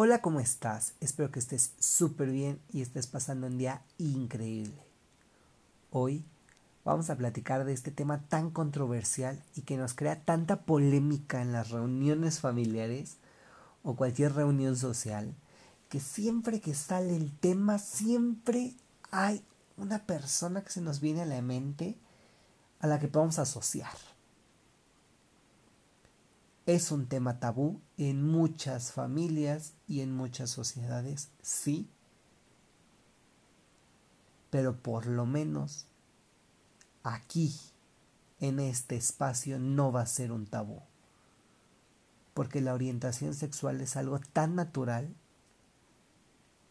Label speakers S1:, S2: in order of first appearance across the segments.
S1: Hola, ¿cómo estás? Espero que estés súper bien y estés pasando un día increíble. Hoy vamos a platicar de este tema tan controversial y que nos crea tanta polémica en las reuniones familiares o cualquier reunión social, que siempre que sale el tema, siempre hay una persona que se nos viene a la mente a la que podemos asociar es un tema tabú en muchas familias y en muchas sociedades, sí, pero por lo menos aquí, en este espacio, no va a ser un tabú, porque la orientación sexual es algo tan natural,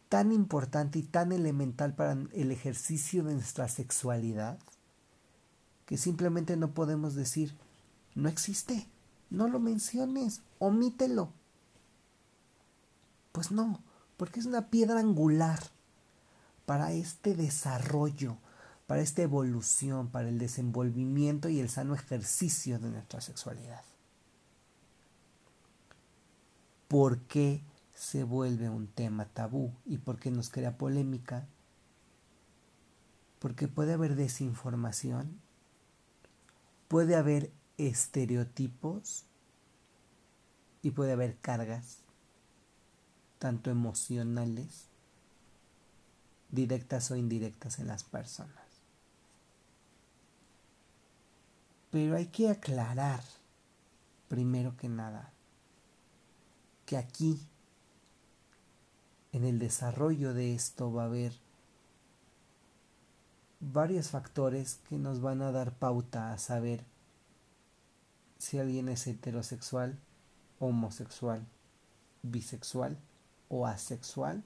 S1: tan importante y tan elemental para el ejercicio de nuestra sexualidad, que simplemente no podemos decir, no existe. No lo menciones, omítelo. Pues no, porque es una piedra angular para este desarrollo, para esta evolución, para el desenvolvimiento y el sano ejercicio de nuestra sexualidad. ¿Por qué se vuelve un tema tabú y por qué nos crea polémica? Porque puede haber desinformación, puede haber estereotipos y puede haber cargas, tanto emocionales, directas o indirectas en las personas. Pero hay que aclarar, primero que nada, que aquí, en el desarrollo de esto, va a haber varios factores que nos van a dar pauta a saber si alguien es heterosexual, homosexual, bisexual o asexual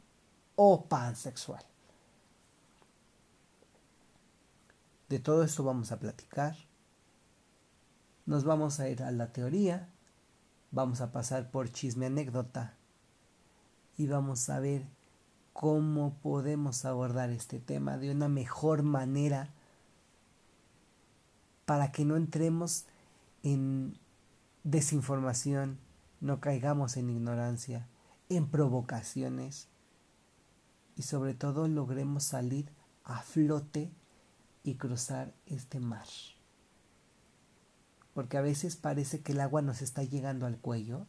S1: o pansexual. De todo esto vamos a platicar. Nos vamos a ir a la teoría, vamos a pasar por chisme anécdota y vamos a ver cómo podemos abordar este tema de una mejor manera para que no entremos en desinformación, no caigamos en ignorancia, en provocaciones y sobre todo logremos salir a flote y cruzar este mar. Porque a veces parece que el agua nos está llegando al cuello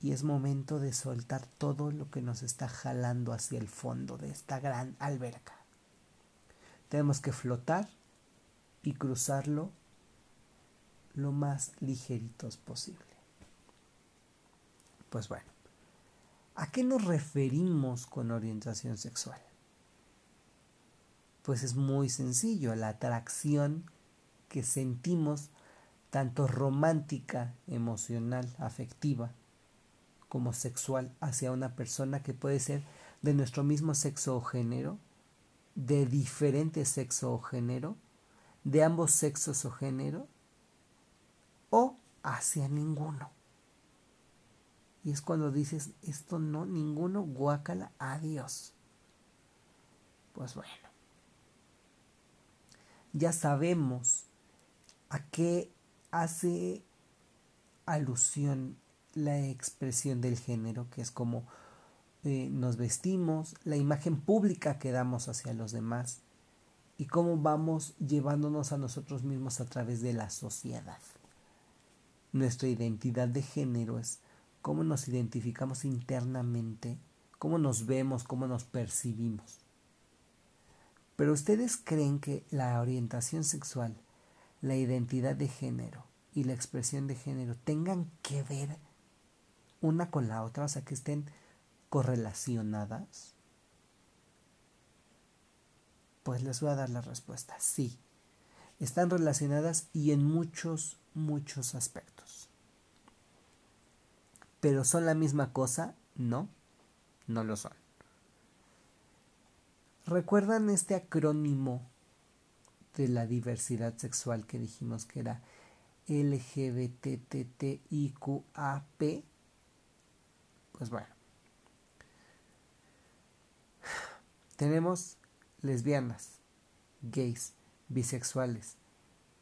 S1: y es momento de soltar todo lo que nos está jalando hacia el fondo de esta gran alberca. Tenemos que flotar y cruzarlo lo más ligeritos posible. Pues bueno, ¿a qué nos referimos con orientación sexual? Pues es muy sencillo, la atracción que sentimos tanto romántica, emocional, afectiva, como sexual hacia una persona que puede ser de nuestro mismo sexo o género, de diferente sexo o género, de ambos sexos o género, o hacia ninguno. Y es cuando dices, esto no, ninguno, guácala, adiós. Pues bueno, ya sabemos a qué hace alusión la expresión del género, que es como eh, nos vestimos, la imagen pública que damos hacia los demás y cómo vamos llevándonos a nosotros mismos a través de la sociedad. Nuestra identidad de género es cómo nos identificamos internamente, cómo nos vemos, cómo nos percibimos. Pero ustedes creen que la orientación sexual, la identidad de género y la expresión de género tengan que ver una con la otra, o sea, que estén correlacionadas? Pues les voy a dar la respuesta, sí. Están relacionadas y en muchos muchos aspectos. Pero son la misma cosa, no, no lo son. ¿Recuerdan este acrónimo de la diversidad sexual que dijimos que era LGBTTIQAP? Pues bueno. Tenemos lesbianas, gays, bisexuales,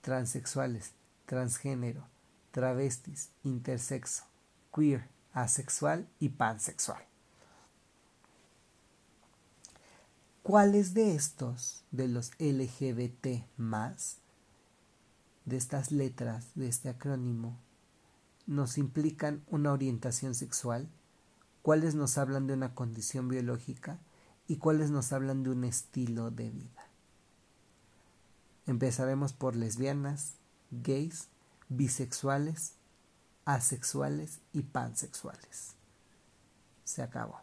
S1: transexuales, transgénero, travestis, intersexo, queer, asexual y pansexual. ¿Cuáles de estos, de los LGBT más, de estas letras, de este acrónimo, nos implican una orientación sexual? ¿Cuáles nos hablan de una condición biológica? ¿Y cuáles nos hablan de un estilo de vida? Empezaremos por lesbianas, gays, bisexuales, asexuales y pansexuales. Se acabó.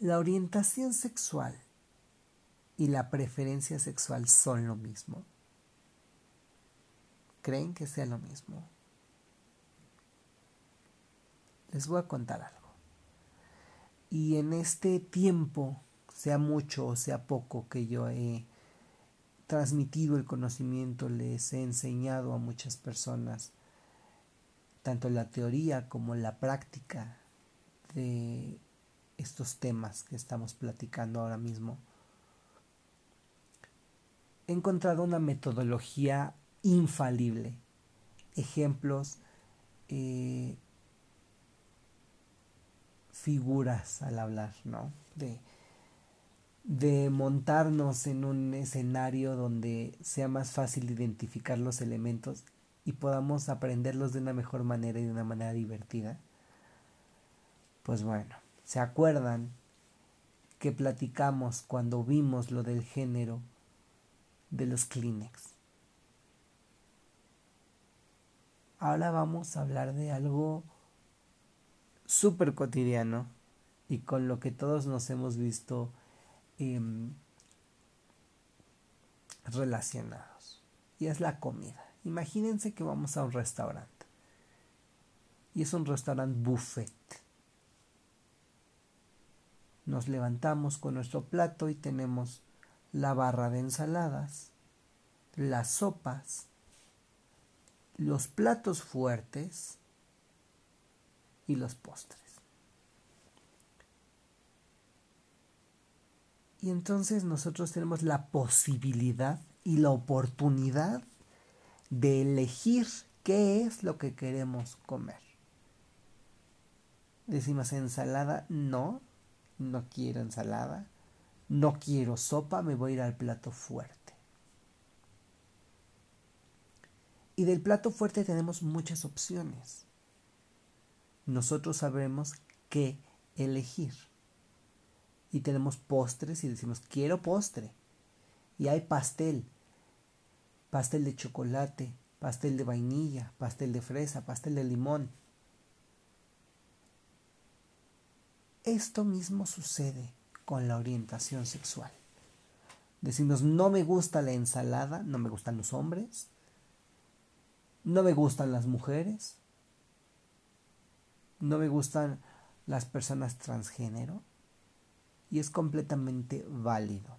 S1: La orientación sexual y la preferencia sexual son lo mismo. ¿Creen que sea lo mismo? Les voy a contar algo. Y en este tiempo, sea mucho o sea poco que yo he transmitido el conocimiento, les he enseñado a muchas personas tanto la teoría como la práctica de estos temas que estamos platicando ahora mismo, he encontrado una metodología infalible, ejemplos, eh, figuras al hablar, ¿no? De, de montarnos en un escenario donde sea más fácil identificar los elementos y podamos aprenderlos de una mejor manera y de una manera divertida. Pues bueno, ¿Se acuerdan que platicamos cuando vimos lo del género de los Kleenex? Ahora vamos a hablar de algo súper cotidiano y con lo que todos nos hemos visto em, relacionados. Y es la comida. Imagínense que vamos a un restaurante. Y es un restaurante buffet nos levantamos con nuestro plato y tenemos la barra de ensaladas, las sopas, los platos fuertes y los postres. Y entonces nosotros tenemos la posibilidad y la oportunidad de elegir qué es lo que queremos comer. Decimos ensalada, no, no quiero ensalada, no quiero sopa, me voy a ir al plato fuerte. Y del plato fuerte tenemos muchas opciones. Nosotros sabremos qué elegir. Y tenemos postres y decimos, quiero postre. Y hay pastel. Pastel de chocolate, pastel de vainilla, pastel de fresa, pastel de limón. Esto mismo sucede con la orientación sexual. Decimos, no me gusta la ensalada, no me gustan los hombres, no me gustan las mujeres, no me gustan las personas transgénero y es completamente válido.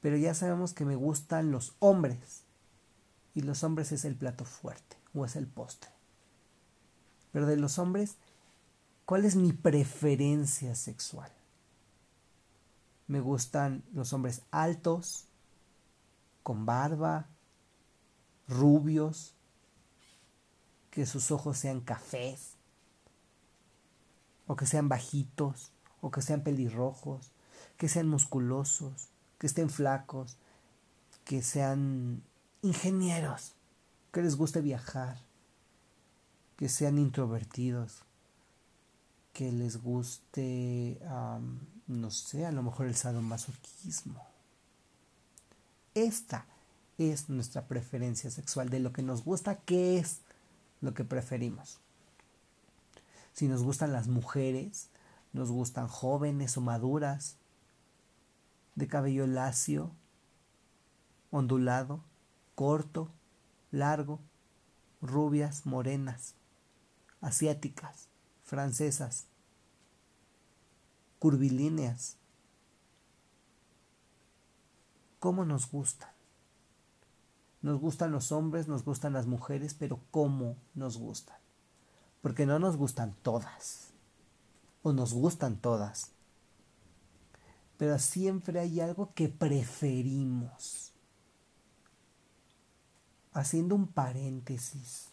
S1: Pero ya sabemos que me gustan los hombres y los hombres es el plato fuerte o es el postre. Pero de los hombres ¿Cuál es mi preferencia sexual? Me gustan los hombres altos, con barba, rubios, que sus ojos sean cafés, o que sean bajitos, o que sean pelirrojos, que sean musculosos, que estén flacos, que sean ingenieros, que les guste viajar, que sean introvertidos, que les guste, no sé, a lo mejor el sadomasoquismo. Esta es nuestra preferencia sexual, de lo que nos gusta, ¿qué es lo que preferimos? Si nos gustan las mujeres, nos gustan jóvenes o maduras, de cabello lacio, ondulado, corto, largo, rubias, morenas, asiáticas, francesas, curvilíneas. ¿Cómo nos gustan? Nos gustan los hombres, nos gustan las mujeres, pero ¿cómo nos gustan? Porque no nos gustan todas, o nos gustan todas, pero siempre hay algo que preferimos. haciendo un paréntesis,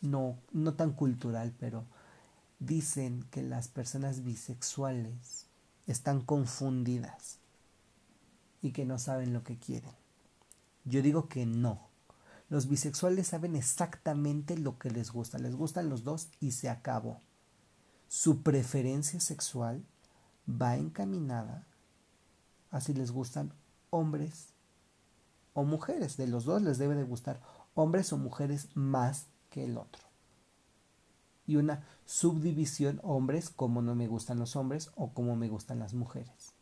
S1: no, no tan cultural, pero dicen que las personas bisexuales están confundidas y que no saben lo que quieren. Yo digo que no. Los bisexuales saben exactamente lo que les gusta. Les gustan los dos y se acabó. Su preferencia sexual va encaminada a si les gustan hombres o mujeres. De los dos les debe de gustar hombres o mujeres más que el otro. Y una subdivisión hombres como no me gustan los hombres o como me gustan las mujeres.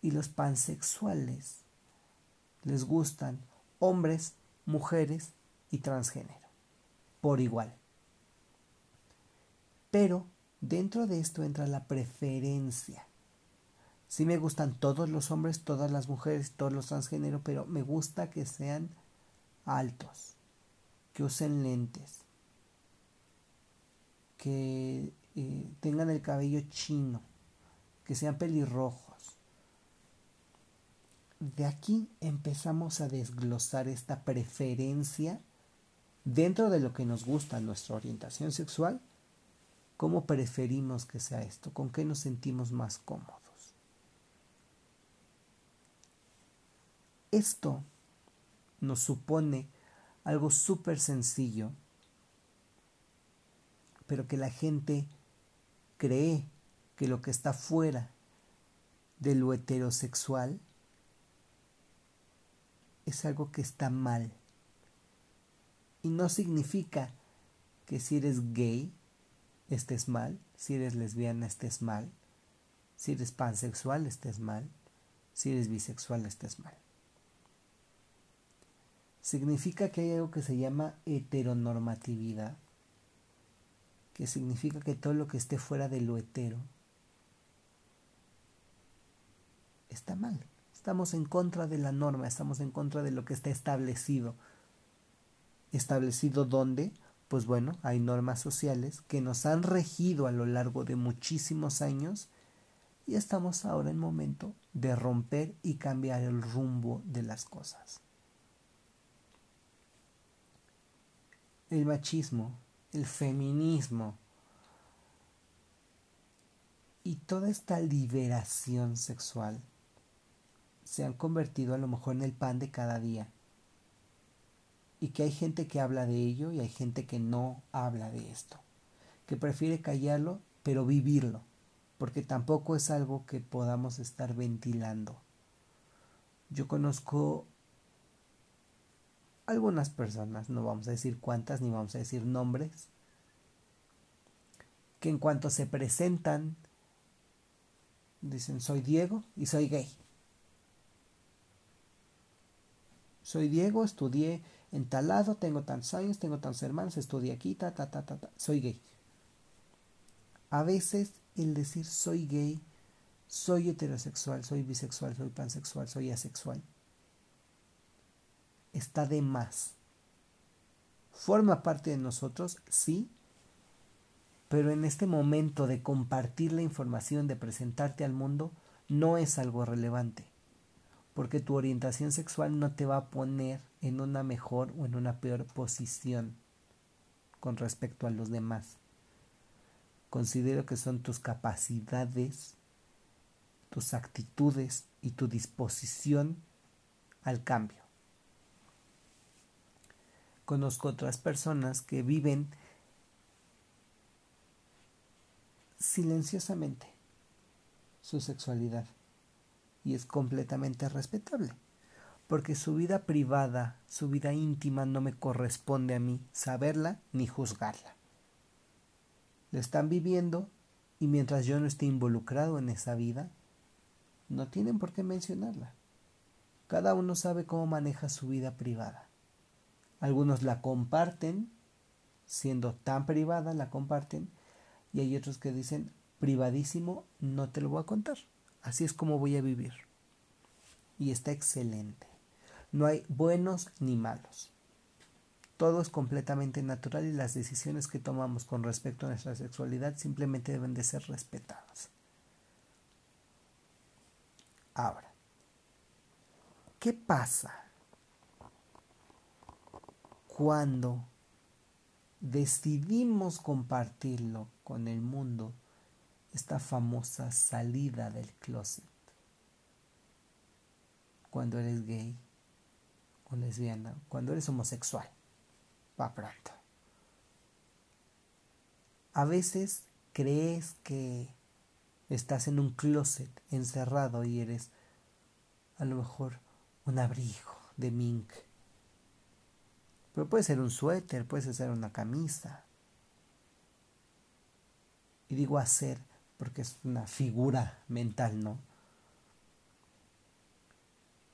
S1: Y los pansexuales les gustan hombres, mujeres y transgénero. Por igual. Pero dentro de esto entra la preferencia. Sí me gustan todos los hombres, todas las mujeres, todos los transgénero, pero me gusta que sean altos, que usen lentes, que eh, tengan el cabello chino, que sean pelirrojos. De aquí empezamos a desglosar esta preferencia dentro de lo que nos gusta nuestra orientación sexual, cómo preferimos que sea esto, con qué nos sentimos más cómodos. Esto nos supone algo súper sencillo, pero que la gente cree que lo que está fuera de lo heterosexual es algo que está mal. Y no significa que si eres gay estés mal, si eres lesbiana estés mal, si eres pansexual estés mal, si eres bisexual estés mal significa que hay algo que se llama heteronormatividad, que significa que todo lo que esté fuera de lo hetero está mal. Estamos en contra de la norma, estamos en contra de lo que está establecido. ¿Establecido dónde? Pues bueno, hay normas sociales que nos han regido a lo largo de muchísimos años y estamos ahora en momento de romper y cambiar el rumbo de las cosas. el machismo, el feminismo y toda esta liberación sexual se han convertido a lo mejor en el pan de cada día. Y que hay gente que habla de ello y hay gente que no habla de esto. Que prefiere callarlo, pero vivirlo. Porque tampoco es algo que podamos estar ventilando. Yo conozco algunas personas, no vamos a decir cuántas ni vamos a decir nombres, que en cuanto se presentan, dicen soy Diego y soy gay. Soy Diego, estudié en tal lado, tengo tantos años, tengo tantos hermanos, estudié aquí, ta, ta, ta, ta, ta, soy gay. A veces el decir soy gay, soy heterosexual, soy bisexual, soy pansexual, soy asexual, está de más. Forma parte de nosotros, sí, pero en este momento de compartir la información, de presentarte al mundo, no es algo relevante, porque tu orientación sexual no te va a poner en una mejor o en una peor posición con respecto a los demás. Considero que son tus capacidades, tus actitudes y tu disposición al cambio. Conozco otras personas que viven silenciosamente su sexualidad y es completamente respetable porque su vida privada, su vida íntima no me corresponde a mí saberla ni juzgarla. La están viviendo y mientras yo no esté involucrado en esa vida, no tienen por qué mencionarla. Cada uno sabe cómo maneja su vida privada. Algunos la comparten, siendo tan privada, la comparten, y hay otros que dicen, privadísimo, no te lo voy a contar. Así es como voy a vivir. Y está excelente. No hay buenos ni malos. Todo es completamente natural y las decisiones que tomamos con respecto a nuestra sexualidad simplemente deben de ser respetadas. Ahora, ¿qué pasa cuando decidimos compartirlo con el mundo, esta famosa salida del closet. Cuando eres gay o lesbiana, cuando eres homosexual, va pronto. A veces crees que estás en un closet encerrado y eres a lo mejor un abrigo de mink. Pero puede ser un suéter, puede ser una camisa. Y digo hacer porque es una figura mental, ¿no?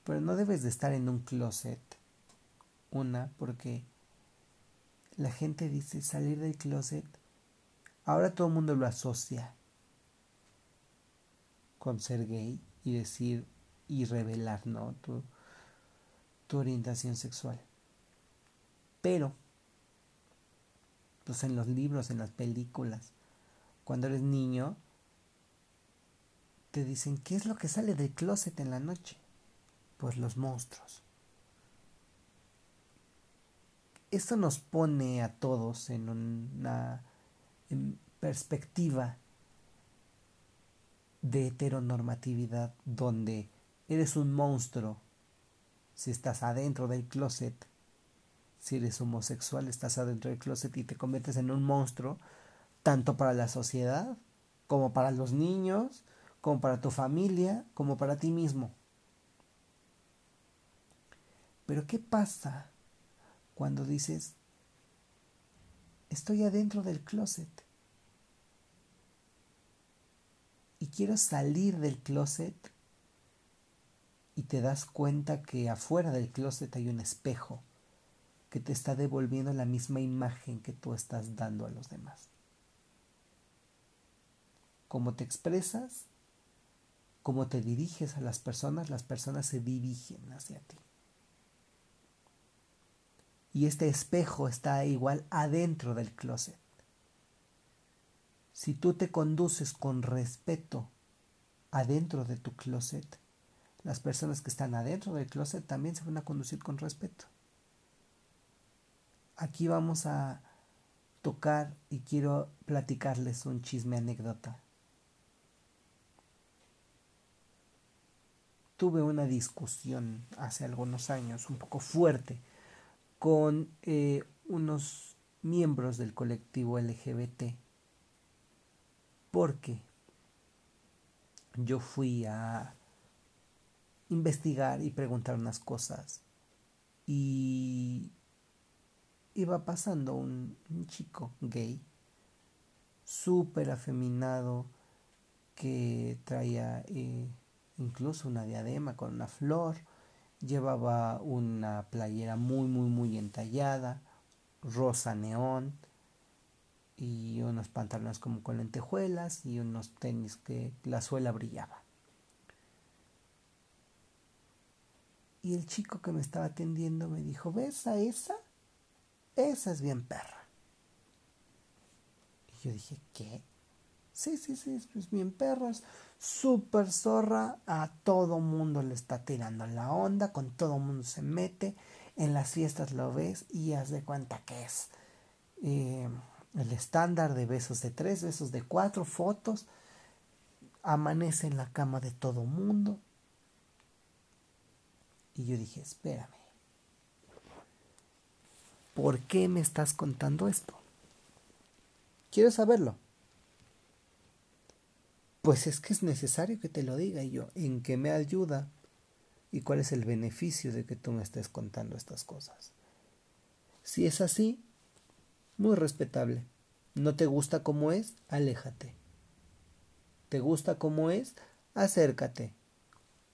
S1: Pero no debes de estar en un closet. Una, porque la gente dice salir del closet. Ahora todo el mundo lo asocia con ser gay y decir y revelar, ¿no? Tu, tu orientación sexual. Pero, pues en los libros, en las películas, cuando eres niño, te dicen, ¿qué es lo que sale del closet en la noche? Pues los monstruos. Esto nos pone a todos en una perspectiva de heteronormatividad donde eres un monstruo si estás adentro del closet. Si eres homosexual, estás adentro del closet y te conviertes en un monstruo, tanto para la sociedad, como para los niños, como para tu familia, como para ti mismo. Pero ¿qué pasa cuando dices, estoy adentro del closet y quiero salir del closet y te das cuenta que afuera del closet hay un espejo que te está devolviendo la misma imagen que tú estás dando a los demás. Como te expresas, como te diriges a las personas, las personas se dirigen hacia ti. Y este espejo está igual adentro del closet. Si tú te conduces con respeto adentro de tu closet, las personas que están adentro del closet también se van a conducir con respeto. Aquí vamos a tocar y quiero platicarles un chisme anécdota. Tuve una discusión hace algunos años un poco fuerte con eh, unos miembros del colectivo LGBT porque yo fui a investigar y preguntar unas cosas. Y iba pasando un, chico gay, súper afeminado, que traía eh, incluso una diadema con una flor, llevaba una playera muy, muy, muy entallada, rosa neón, y unos pantalones como con lentejuelas y unos tenis que la suela brillaba. Y el chico que me estaba atendiendo me dijo, ¿ves a esa? Esa es bien perra. Y yo dije, ¿qué? Sí, sí, sí, es bien perra, es súper zorra, a todo mundo le está tirando la onda, con todo mundo se mete, en las fiestas lo ves y haz de cuenta que es eh, el estándar de besos de tres, besos de cuatro, fotos, amanece en la cama de todo mundo, y yo dije, espérame, ¿por qué me estás contando esto? Quiero saberlo. Pues es que es necesario que te lo diga y yo, ¿en qué me ayuda? ¿Y cuál es el beneficio de que tú me estés contando estas cosas? Si es así, muy respetable. ¿No te gusta como es? Aléjate. ¿Te gusta como es? Acércate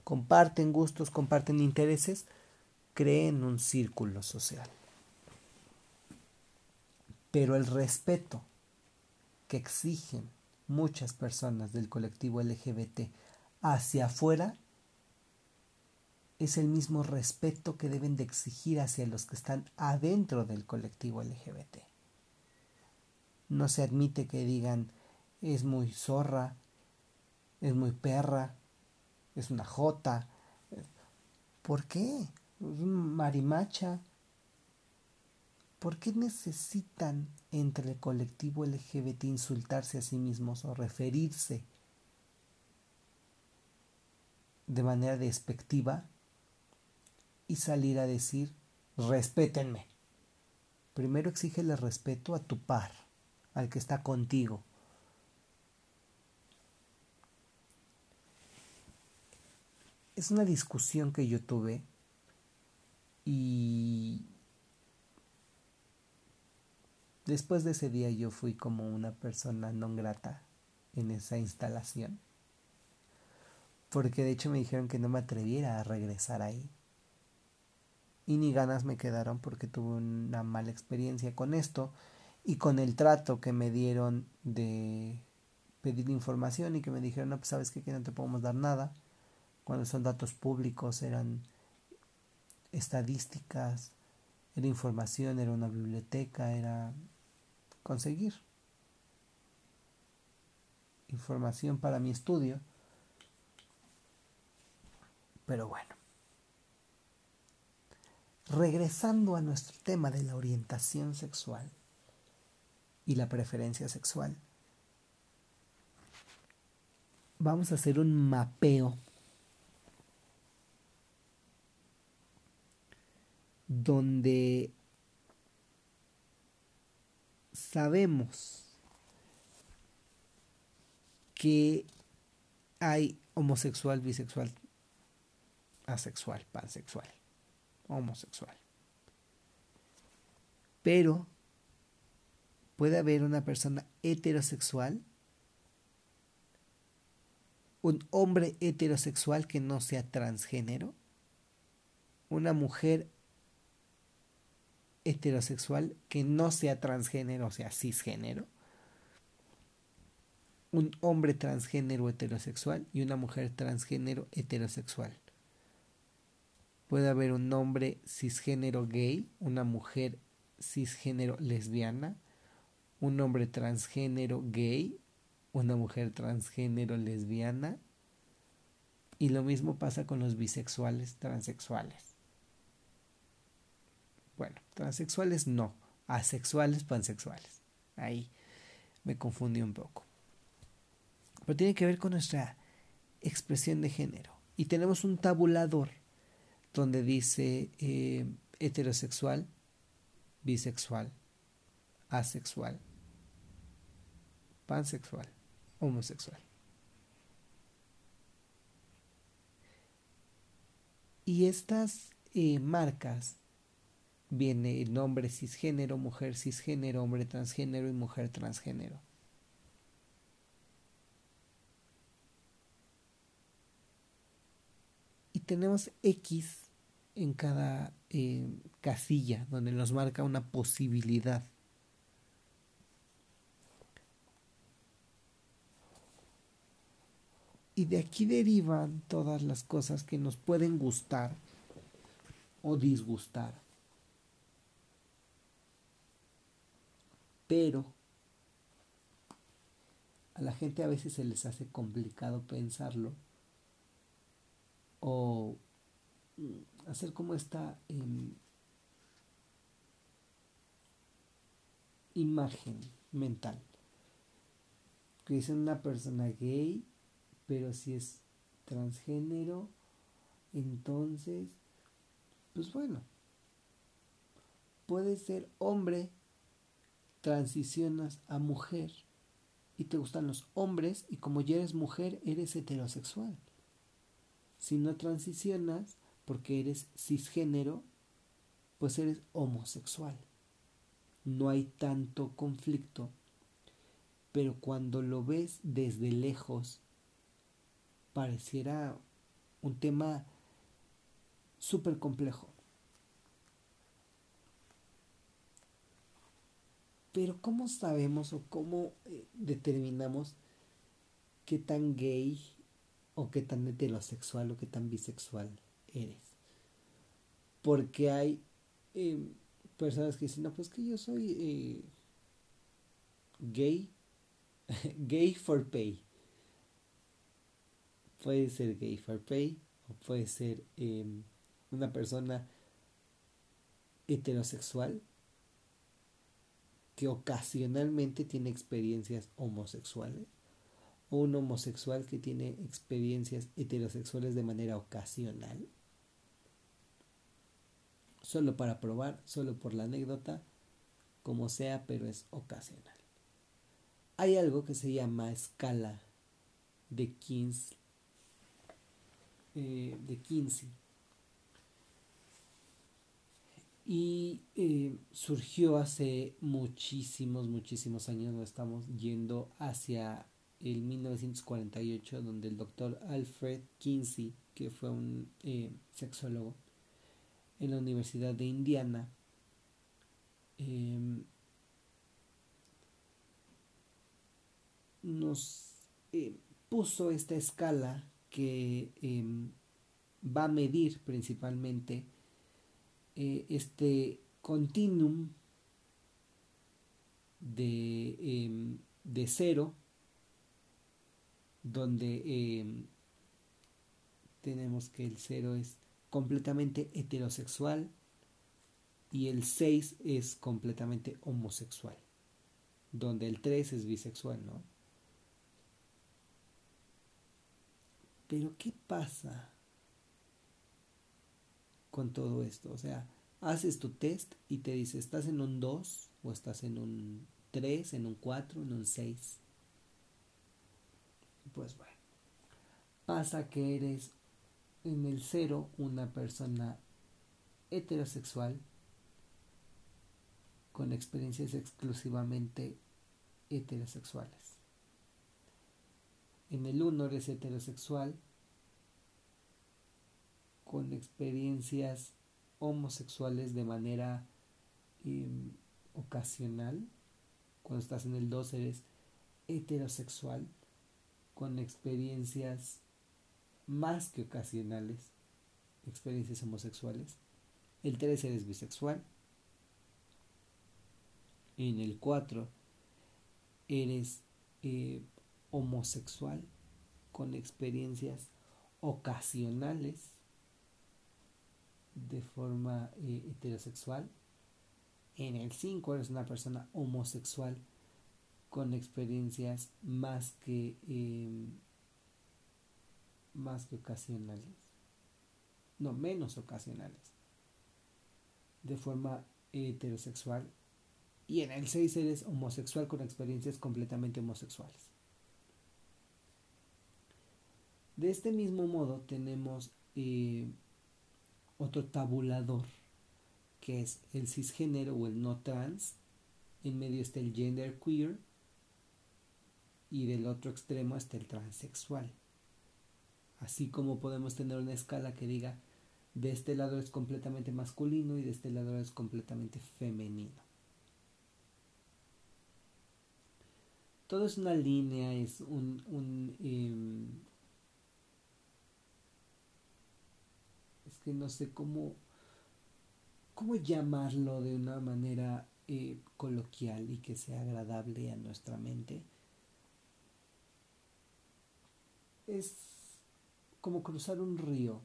S1: comparten gustos, comparten intereses, creen un círculo social. Pero el respeto que exigen muchas personas del colectivo LGBT hacia afuera es el mismo respeto que deben de exigir hacia los que están adentro del colectivo LGBT. No se admite que digan es muy zorra, es muy perra, es una jota. ¿Por qué? Marimacha. ¿Por qué necesitan entre el colectivo LGBT insultarse a sí mismos o referirse de manera despectiva y salir a decir, respétenme? Primero exígele respeto a tu par, al que está contigo. Es una discusión que yo tuve y después de ese día yo fui como una persona no grata en esa instalación. Porque de hecho me dijeron que no me atreviera a regresar ahí y ni ganas me quedaron porque tuve una mala experiencia con esto y con el trato que me dieron de pedir información y que me dijeron, no, pues sabes que no te podemos dar nada. Cuando son datos públicos eran estadísticas, era información, era una biblioteca, era conseguir información para mi estudio. Pero bueno. Regresando a nuestro tema de la orientación sexual y la preferencia sexual, vamos a hacer un mapeo donde sabemos que hay homosexual, bisexual, asexual, pansexual homosexual. Pero puede haber una persona heterosexual, un hombre heterosexual que no sea transgénero, una mujer heterosexual que no sea transgénero, o sea, cisgénero, un hombre transgénero heterosexual y una mujer transgénero heterosexual. Puede haber un hombre cisgénero gay, una mujer cisgénero lesbiana, un hombre transgénero gay, una mujer transgénero lesbiana. Y lo mismo pasa con los bisexuales, transexuales. Bueno, transexuales no, asexuales, pansexuales. Ahí me confundí un poco. Pero tiene que ver con nuestra expresión de género. Y tenemos un tabulador donde dice eh, heterosexual, bisexual, asexual, pansexual, homosexual. Y estas eh, marcas viene el nombre cisgénero, mujer cisgénero, hombre transgénero y mujer transgénero. Y tenemos X en cada eh, casilla donde nos marca una posibilidad. Y de aquí derivan todas las cosas que nos pueden gustar o disgustar. Pero a la gente a veces se les hace complicado pensarlo o hacer como esta em, imagen mental. Que dice una persona gay, pero si es transgénero, entonces, pues bueno, puede ser hombre, transicionas a mujer y te gustan los hombres y como ya eres mujer, eres heterosexual. Si no transicionas, porque eres cisgénero, pues eres homosexual. No hay tanto conflicto, pero cuando lo ves desde lejos, pareciera un tema súper complejo. Pero ¿cómo sabemos o cómo eh, determinamos qué tan gay o qué tan heterosexual o qué tan bisexual eres. Porque hay em, personas que dicen, no, pues que yo soy eh, gay, gay for pay. Puede ser gay for pay o puede ser em, una persona heterosexual que ocasionalmente tiene experiencias homosexuales o un homosexual que tiene experiencias heterosexuales de manera ocasional. Solo para probar, solo por la anécdota, como sea, pero es ocasional. Hay algo que se llama escala de Kinsey. Eh, de Kinsey y eh, surgió hace muchísimos, muchísimos años, nos estamos yendo hacia el 1948, donde el doctor Alfred Kinsey, que fue un eh, sexólogo en la Universidad de Indiana, em, nos eh, puso esta escala que em, va a medir principalmente eh, este continuum de, em, de cero, donde em, tenemos que el cero es completamente heterosexual y el 6 es completamente homosexual, donde el 3 es bisexual, ¿no? Pero ¿qué pasa con todo esto. O sea, haces tu test y te dice, ¿estás en un 2 o estás en un 3, en un 4, en un 6? Pues bueno, pasa que eres en el 0 una persona heterosexual con experiencias exclusivamente heterosexuales. En el 1 eres heterosexual con experiencias homosexuales de manera em, ocasional. Cuando estás en el 2 eres heterosexual con experiencias más que ocasionales, experiencias homosexuales. El 3 eres bisexual. En el 4 eres eh, homosexual con experiencias ocasionales de forma eh, heterosexual. En el 5 eres una persona homosexual con experiencias más que em, más que ocasionales. No, menos ocasionales. De forma heterosexual. Y en el 6 eres homosexual con experiencias completamente homosexuales. De este mismo modo tenemos eh, otro tabulador, que es el cisgénero o el no trans. En medio está el gender queer y del otro extremo está el transexual. Así como podemos tener una escala que diga de este lado es completamente masculino y de este lado es completamente femenino. Todo es una línea, es un, un em, que no sé cómo, cómo llamarlo de una manera eh, coloquial y que sea agradable a nuestra mente. Es como cruzar un río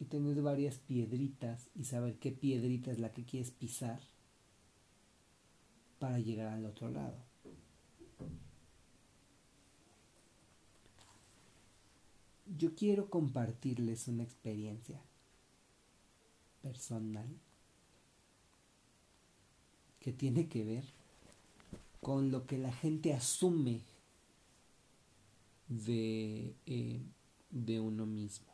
S1: y tener varias piedritas y saber qué piedrita es la que quieres pisar para llegar al otro lado. Yo quiero compartirles una experiencia personal que tiene que ver con lo que la gente asume de, eh, de uno mismo.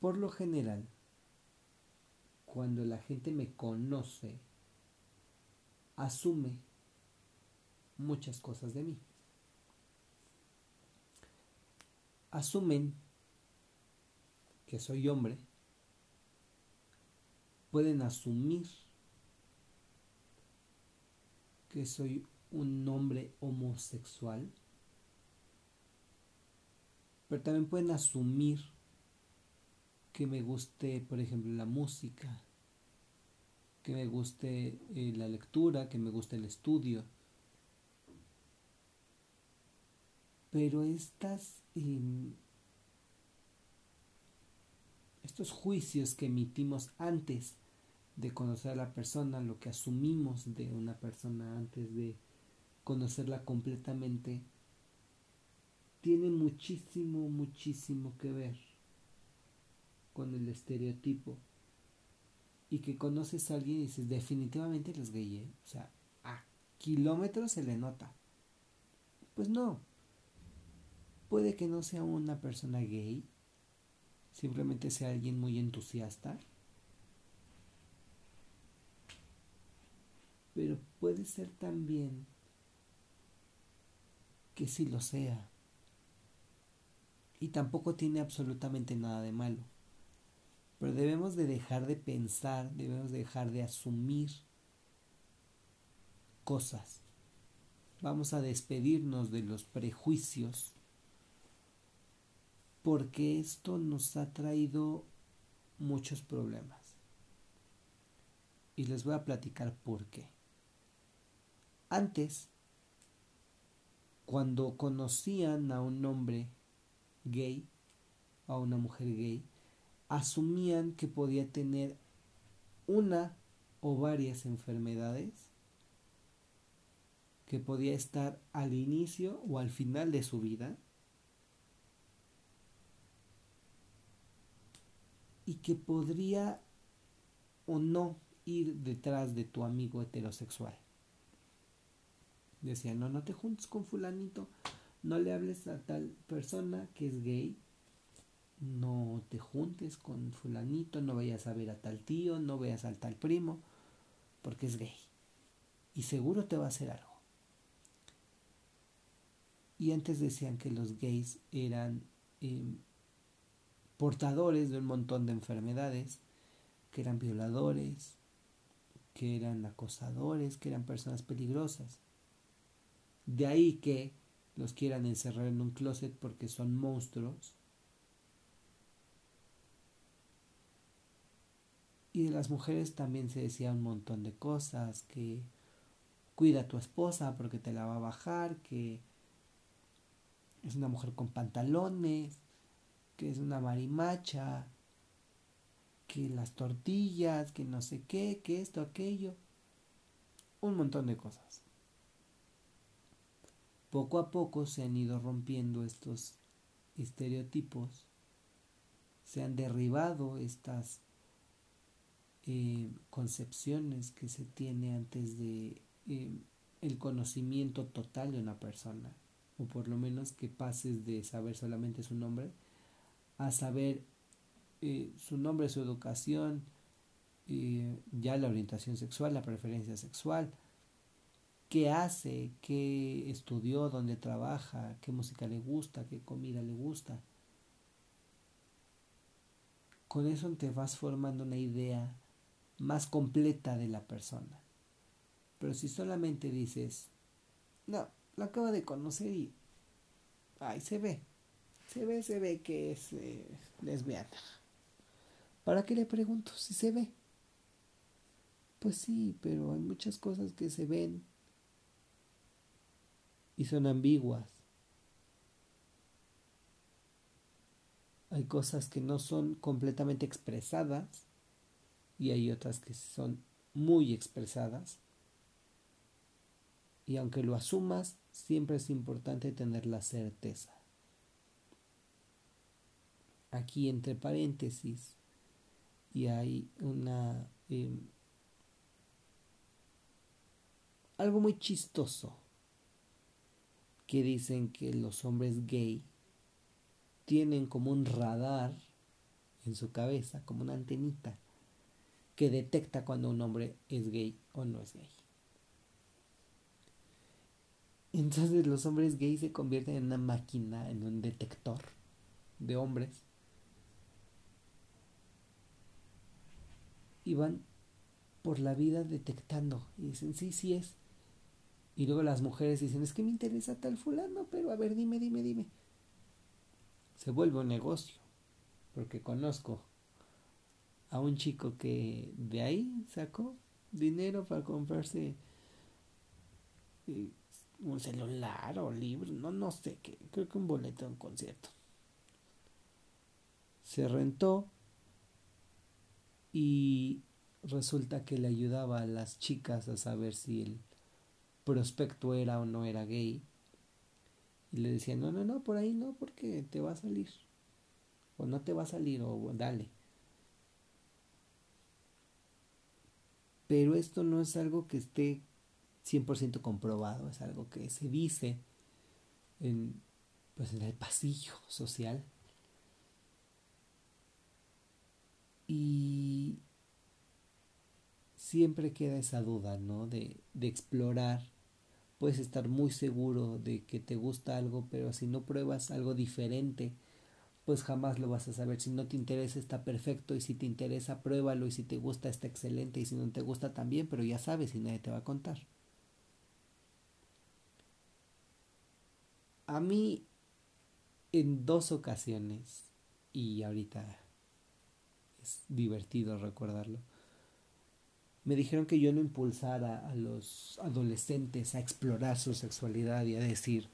S1: Por lo general, cuando la gente me conoce, asume muchas cosas de mí. Asumen que soy hombre, pueden asumir que soy un hombre homosexual, pero también pueden asumir que me guste, por ejemplo, la música, que me guste eh, la lectura, que me guste el estudio. Pero estas em, estos juicios que emitimos antes de conocer a la persona, lo que asumimos de una persona antes de conocerla completamente, tiene muchísimo, muchísimo que ver con el estereotipo. Y que conoces a alguien y dices, definitivamente eres gay, ¿eh? o sea, a kilómetros se le nota. Pues no, puede que no sea una persona gay, simplemente sea alguien muy entusiasta. Pero puede ser también que sí lo sea. Y tampoco tiene absolutamente nada de malo. Pero debemos de dejar de pensar, debemos de dejar de asumir cosas. Vamos a despedirnos de los prejuicios porque esto nos ha traído muchos problemas. Y les voy a platicar por qué. Antes, cuando conocían a un hombre gay, a una mujer gay, asumían que podía tener una o varias enfermedades, que podía estar al inicio o al final de su vida, y que podría o no ir detrás de tu amigo heterosexual. Decía, no, no te juntes con fulanito, no le hables a tal persona que es gay, no te juntes con fulanito, no vayas a ver a tal tío, no veas al tal primo, porque es gay. Y seguro te va a hacer algo. Y antes decían que los gays eran em, portadores de un montón de enfermedades, que eran violadores, que eran acosadores, que eran personas peligrosas. De ahí que los quieran encerrar en un closet porque son monstruos. Y de las mujeres también se decía un montón de cosas, que cuida a tu esposa porque te la va a bajar, que es una mujer con pantalones, que es una marimacha, que las tortillas, que no sé qué, que esto, aquello, un montón de cosas. Poco a poco se han ido rompiendo estos estereotipos, se han derribado estas eh, concepciones que se tiene antes de eh, el conocimiento total de una persona, o por lo menos que pases de saber solamente su nombre a saber eh, su nombre, su educación, eh, ya la orientación sexual, la preferencia sexual, qué hace, qué estudió, dónde trabaja, qué música le gusta, qué comida le gusta. Con eso te vas formando una idea más completa de la persona. Pero si solamente dices, no, lo acabo de conocer y, ay, se ve, se ve, se ve que es eh, lesbiana. ¿Para qué le pregunto si se ve? Pues sí, pero hay muchas cosas que se ven y son ambiguas. Hay cosas que no son completamente expresadas y hay otras que son muy expresadas. Y aunque lo asumas, siempre es importante tener la certeza aquí entre paréntesis y hay una em, algo muy chistoso que dicen que los hombres gay tienen como un radar en su cabeza, como una antenita que detecta cuando un hombre es gay o no es gay. Entonces los hombres gays se convierten en una máquina, en un detector de hombres y van por la vida detectando y dicen, sí, sí es. Y luego las mujeres dicen, es que me interesa tal fulano, pero a ver, dime, dime, dime. Se vuelve un negocio, porque conozco a un chico que de ahí sacó dinero para comprarse eh, un celular o libro, no, no sé qué, creo que un boleto de un concierto. Se rentó y resulta que le ayudaba a las chicas a saber si el prospecto era o no era gay. Y le decía, no, no, no, por ahí no, porque te va a salir. O no te va a salir, o dale. Pero esto no es algo que esté 100% comprobado, es algo que se dice en, pues en el pasillo social. Y siempre queda esa duda, ¿no? De, de explorar. Puedes estar muy seguro de que te gusta algo, pero si no pruebas algo diferente, pues jamás lo vas a saber. Si no te interesa está perfecto y si te interesa pruébalo y si te gusta está excelente y si no te gusta también, pero ya sabes y nadie te va a contar. A mí en dos ocasiones, y ahorita divertido recordarlo, me dijeron que yo no impulsara a los adolescentes a explorar su sexualidad y a decir,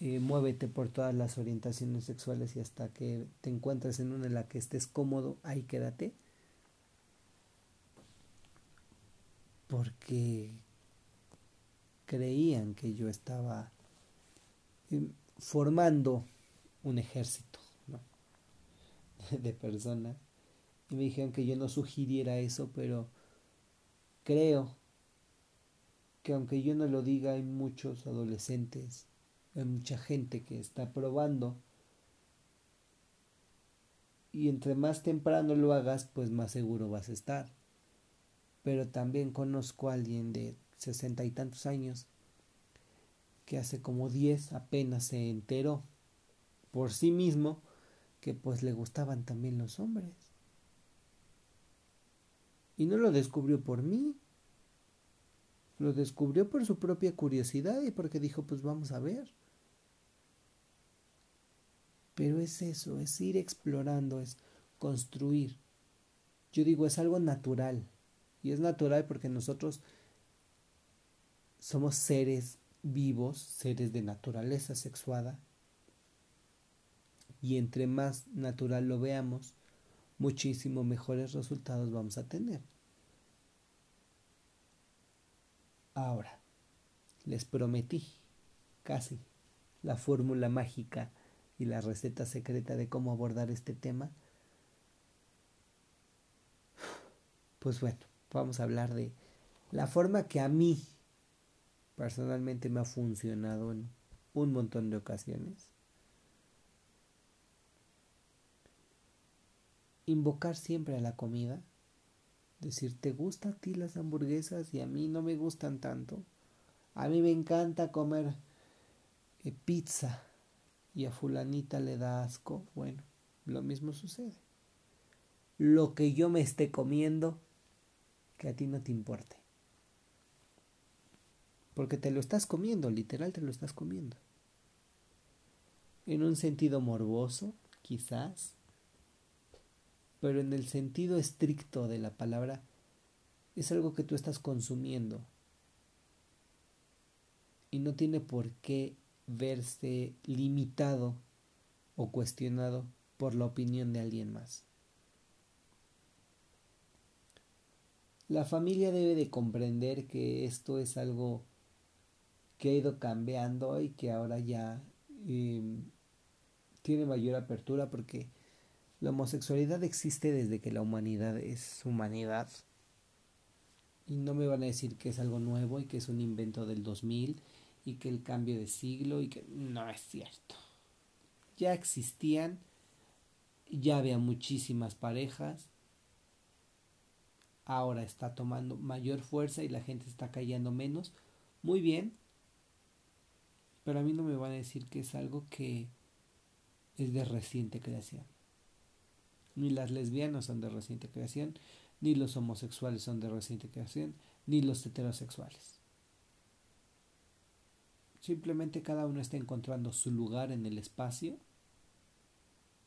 S1: eh, muévete por todas las orientaciones sexuales y hasta que te encuentres en una en la que estés cómodo, ahí quédate. Porque creían que yo estaba em, formando un ejército de personas y me dijeron que yo no sugiriera eso, pero creo que aunque yo no lo diga, hay muchos adolescentes, hay mucha gente que está probando y entre más temprano lo hagas, pues más seguro vas a estar. Pero también conozco a alguien de sesenta y tantos años que hace como diez apenas se enteró por sí mismo que pues le gustaban también los hombres. Y no lo descubrió por mí. Lo descubrió por su propia curiosidad y porque dijo, pues vamos a ver. Pero es eso, es ir explorando, es construir. Yo digo, es algo natural. Y es natural porque nosotros somos seres vivos, seres de naturaleza sexuada. Y entre más natural lo veamos, muchísimo mejores resultados vamos a tener. Ahora, les prometí casi la fórmula mágica y la receta secreta de cómo abordar este tema. Pues bueno, vamos a hablar de la forma que a mí personalmente me ha funcionado en un montón de ocasiones. Invocar siempre a la comida. Decir, ¿te gustan a ti las hamburguesas y a mí no me gustan tanto? A mí me encanta comer eh, pizza y a fulanita le da asco. Bueno, lo mismo sucede. Lo que yo me esté comiendo, que a ti no te importe. Porque te lo estás comiendo, literal te lo estás comiendo. En un sentido morboso, quizás, pero en el sentido estricto de la palabra es algo que tú estás consumiendo y no tiene por qué verse limitado o cuestionado por la opinión de alguien más. La familia debe de comprender que esto es algo que ha ido cambiando y que ahora ya eh, tiene mayor apertura porque la homosexualidad existe desde que la humanidad es humanidad. Y no me van a decir que es algo nuevo y que es un invento del 2000 y que el cambio de siglo y que no es cierto. Ya existían, ya había muchísimas parejas. Ahora está tomando mayor fuerza y la gente está callando menos. Muy bien. Pero a mí no me van a decir que es algo que es de reciente creación. Ni las lesbianas son de reciente creación, ni los homosexuales son de reciente creación, ni los heterosexuales. Simplemente cada uno está encontrando su lugar en el espacio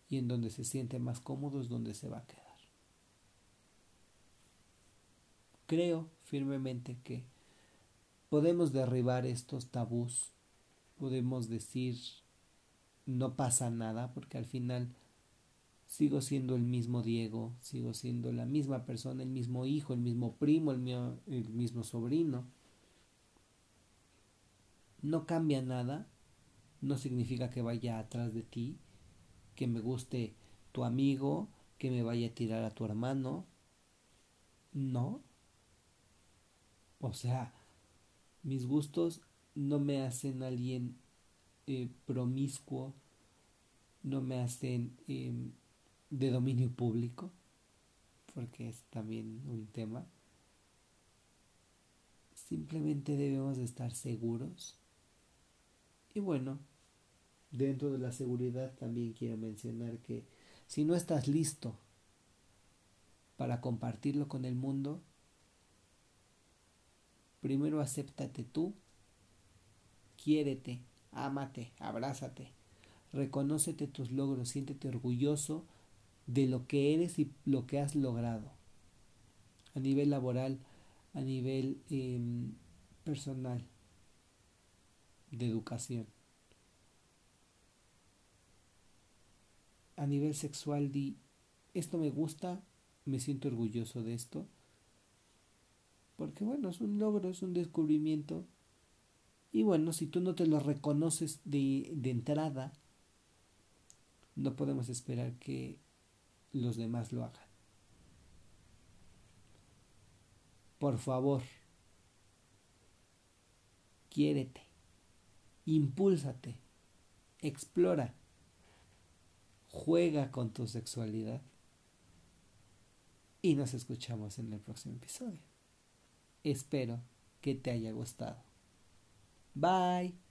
S1: y en donde se siente más cómodo es donde se va a quedar. Creo firmemente que podemos derribar estos tabús, podemos decir no pasa nada porque al final sigo siendo el mismo Diego, sigo siendo la misma persona, el mismo hijo, el mismo primo, el, el mismo sobrino. No cambia nada, no significa que vaya atrás de ti, que me guste tu amigo, que me vaya a tirar a tu hermano. No. O sea, mis gustos no me hacen alguien eh, promiscuo, no me hacen em, de dominio público, porque es también un tema. Simplemente debemos estar seguros. Y bueno, dentro de la seguridad también quiero mencionar que si no estás listo para compartirlo con el mundo, primero acéptate tú, quiérete, ámate, abrázate, reconócete tus logros, siéntete orgulloso de lo que eres y lo que has logrado a nivel laboral, a nivel em, personal, de educación. A nivel sexual, di, esto me gusta, me siento orgulloso de esto, porque bueno, es un logro, es un descubrimiento. Y bueno, si tú no te lo reconoces de, de entrada, no podemos esperar que los demás lo hagan. Por favor, quiérete, impúlsate, explora, juega con tu sexualidad y nos escuchamos en el próximo episodio. Espero que te haya gustado. Bye.